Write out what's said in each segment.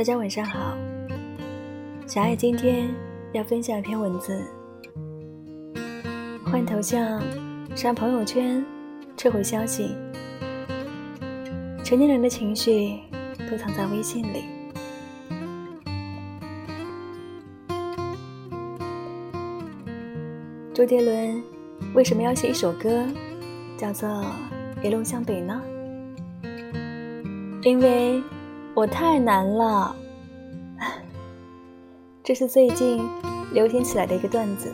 大家晚上好，小爱今天要分享一篇文字：换头像、删朋友圈、撤回消息。成年人的情绪都藏在微信里。周杰伦为什么要写一首歌，叫做《一路向北》呢？因为我太难了。这是最近流行起来的一个段子。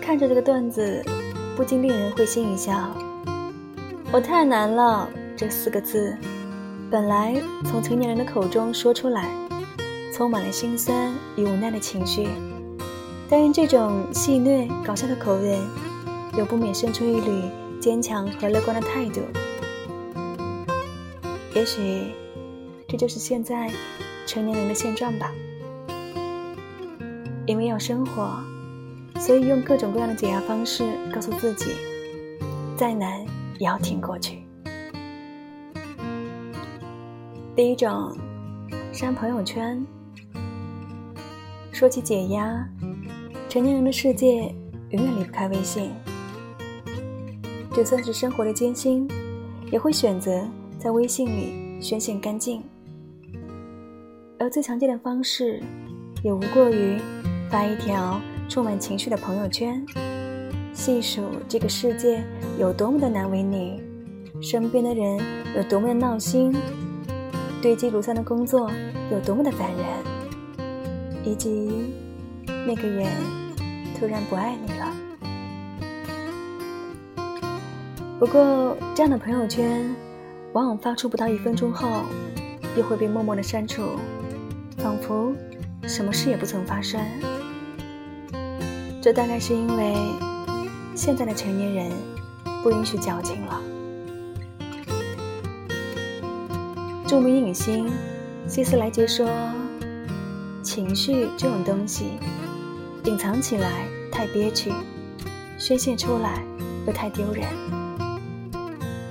看着这个段子，不禁令人会心一笑。我太难了这四个字，本来从成年人的口中说出来，充满了心酸与无奈的情绪。但用这种戏谑搞笑的口吻，又不免生出一缕坚强和乐观的态度。也许，这就是现在成年人的现状吧。因为要生活，所以用各种各样的解压方式告诉自己，再难也要挺过去。第一种，删朋友圈。说起解压。成年人的世界永远离不开微信，就算是生活的艰辛，也会选择在微信里宣泄干净。而最常见的方式，也无过于发一条充满情绪的朋友圈，细数这个世界有多么的难为你，身边的人有多么的闹心，堆积如山的工作有多么的烦人，以及那个人。突然不爱你了。不过，这样的朋友圈，往往发出不到一分钟后，又会被默默的删除，仿佛什么事也不曾发生。这大概是因为现在的成年人不允许矫情了。著名影星希斯莱杰说：“情绪这种东西。”隐藏起来太憋屈，宣泄出来又太丢人，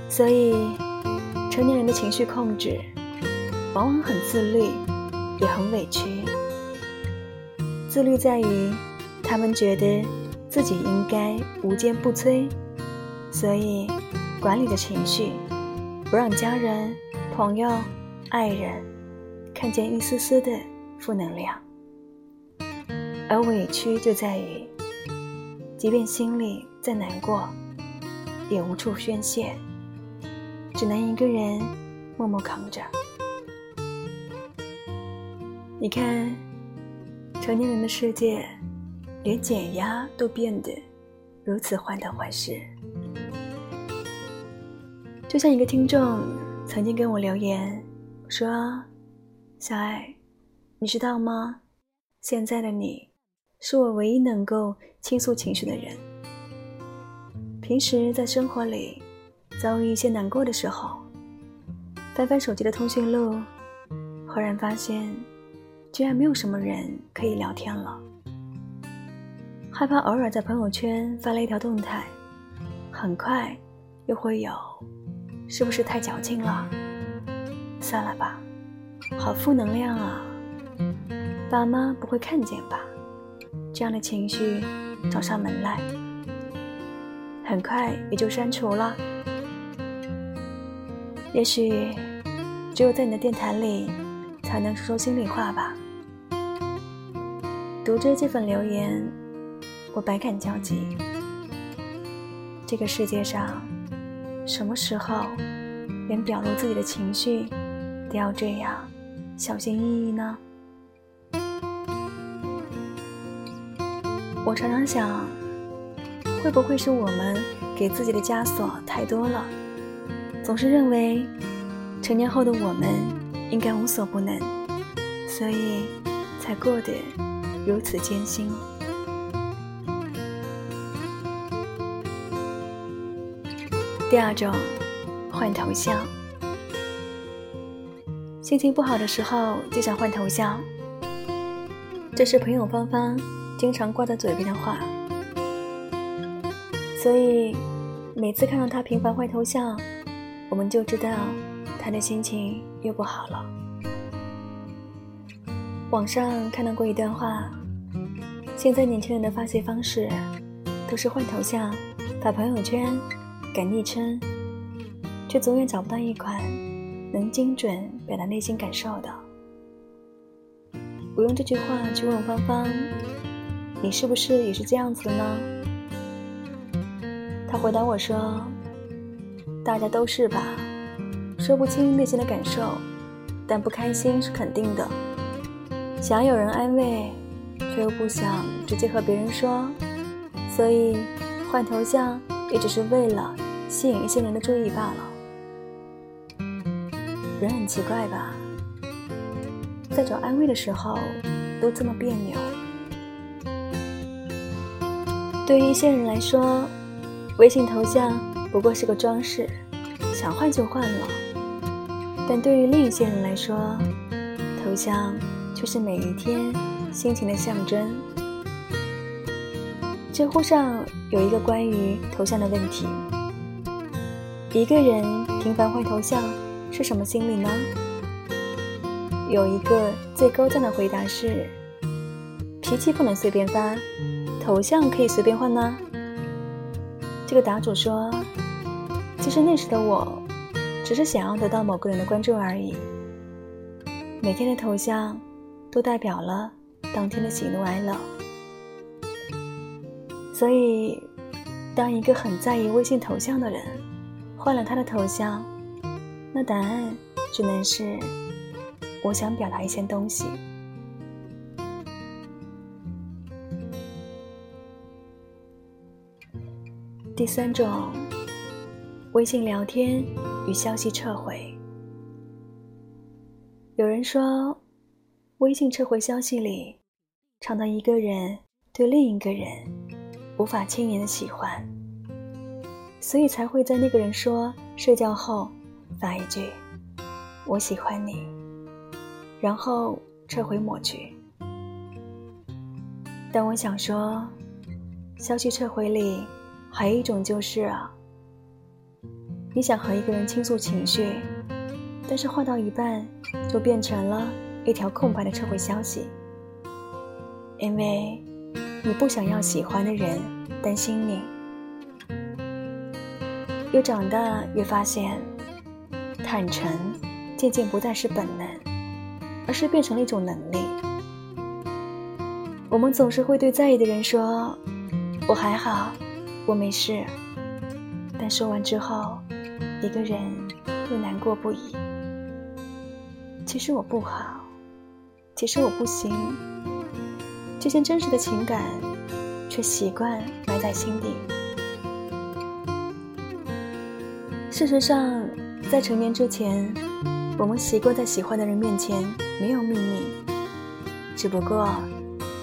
所以成年人的情绪控制往往很自律，也很委屈。自律在于他们觉得自己应该无坚不摧，所以管理的情绪，不让家人、朋友、爱人看见一丝丝的负能量。而委屈就在于，即便心里再难过，也无处宣泄，只能一个人默默扛着。你看，成年人的世界，连减压都变得如此患得患失。就像一个听众曾经跟我留言说：“小爱，你知道吗？现在的你。”是我唯一能够倾诉情绪的人。平时在生活里遭遇一些难过的时候，翻翻手机的通讯录，忽然发现居然没有什么人可以聊天了。害怕偶尔在朋友圈发了一条动态，很快又会有，是不是太矫情了？算了吧，好负能量啊！爸妈不会看见吧？这样的情绪找上门来，很快也就删除了。也许只有在你的电台里，才能说说心里话吧。读着这份留言，我百感交集。这个世界上，什么时候连表露自己的情绪都要这样小心翼翼呢？我常常想，会不会是我们给自己的枷锁太多了？总是认为成年后的我们应该无所不能，所以才过得如此艰辛。第二种，换头像。心情不好的时候就想换头像，这是朋友芳芳。经常挂在嘴边的话，所以每次看到他频繁换头像，我们就知道他的心情又不好了。网上看到过一段话：现在年轻人的发泄方式，都是换头像、发朋友圈、改昵称，却总也找不到一款能精准表达内心感受的。我用这句话去问芳芳：“你是不是也是这样子的呢？”他回答我说：“大家都是吧，说不清内心的感受，但不开心是肯定的。想有人安慰，却又不想直接和别人说，所以换头像也只是为了吸引一些人的注意罢了。人很奇怪吧？”在找安慰的时候，都这么别扭。对于一些人来说，微信头像不过是个装饰，想换就换了；但对于另一些人来说，头像却是每一天心情的象征。知乎上有一个关于头像的问题：一个人频繁换头像是什么心理呢？有一个最高赞的回答是：脾气不能随便发，头像可以随便换呢。这个答主说：“其实那时的我，只是想要得到某个人的关注而已。每天的头像，都代表了当天的喜怒哀乐。所以，当一个很在意微信头像的人换了他的头像，那答案只能是。”我想表达一些东西。第三种，微信聊天与消息撤回。有人说，微信撤回消息里，常到一个人对另一个人无法轻言的喜欢，所以才会在那个人说睡觉后发一句“我喜欢你”。然后撤回抹去。但我想说，消息撤回里还有一种就是啊，你想和一个人倾诉情绪，但是话到一半就变成了一条空白的撤回消息，因为你不想要喜欢的人担心你。越长大越发现，坦诚渐渐不再是本能。而是变成了一种能力。我们总是会对在意的人说：“我还好，我没事。”但说完之后，一个人又难过不已。其实我不好，其实我不行。这些真实的情感，却习惯埋在心底。事实上，在成年之前。我们习惯在喜欢的人面前没有秘密，只不过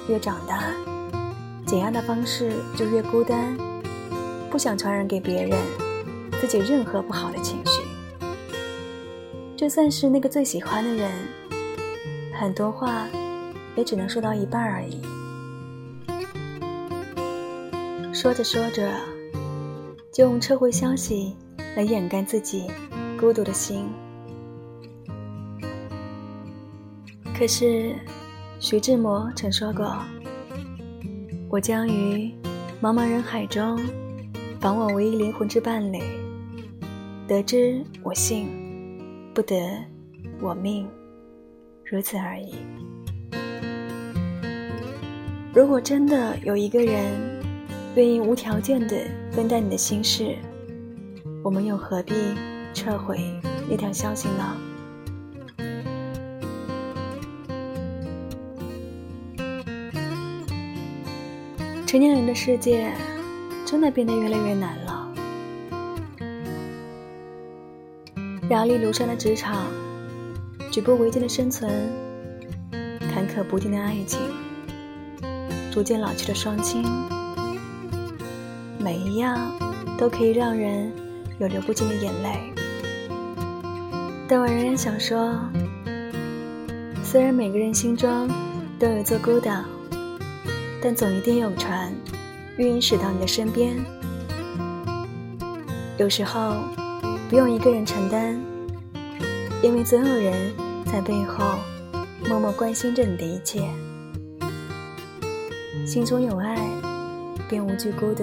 越长大，减压的方式就越孤单，不想传染给别人自己任何不好的情绪。就算是那个最喜欢的人，很多话也只能说到一半而已。说着说着，就用撤回消息来掩盖自己孤独的心。可是，徐志摩曾说过：“我将于茫茫人海中访我唯一灵魂之伴侣，得之我幸，不得我命，如此而已。”如果真的有一个人愿意无条件的分担你的心事，我们又何必撤回那条消息呢？成年人的世界，真的变得越来越难。压力如山的职场，举步维艰的生存，坎坷不定的爱情，逐渐老去的双亲，每一样都可以让人有流不尽的眼泪。但我仍然想说，虽然每个人心中都有座孤岛。但总一定有船，运驶到你的身边。有时候，不用一个人承担，因为总有人在背后默默关心着你的一切。心中有爱，便无惧孤独。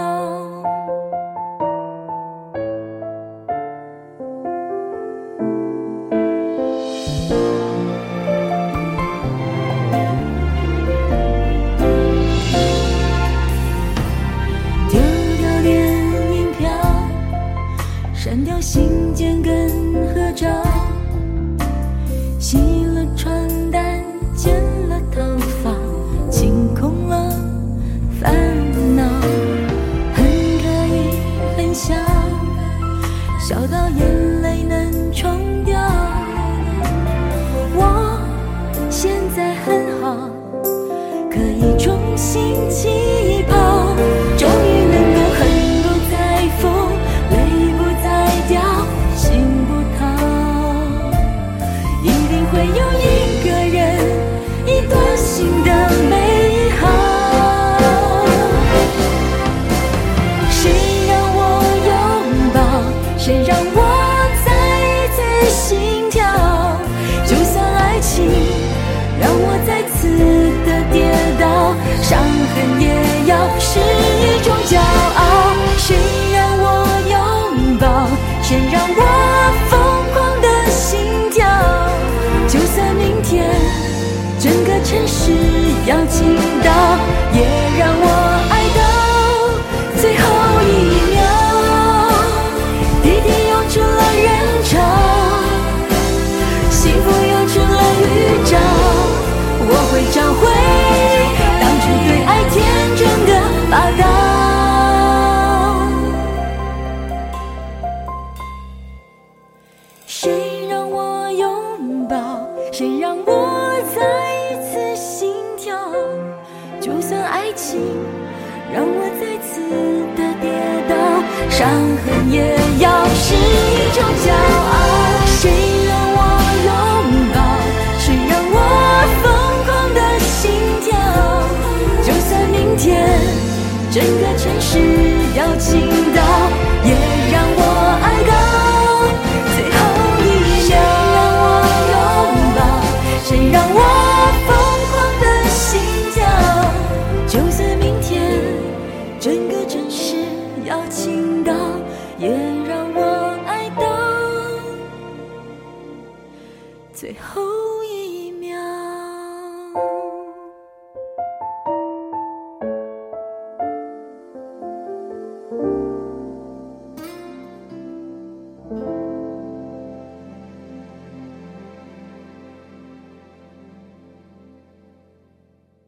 笑到眼泪能冲掉，我现在很好，可以重新起。是一种骄傲谁让我拥抱谁让我疯狂的心跳。就算明天整个城市要倾倒伤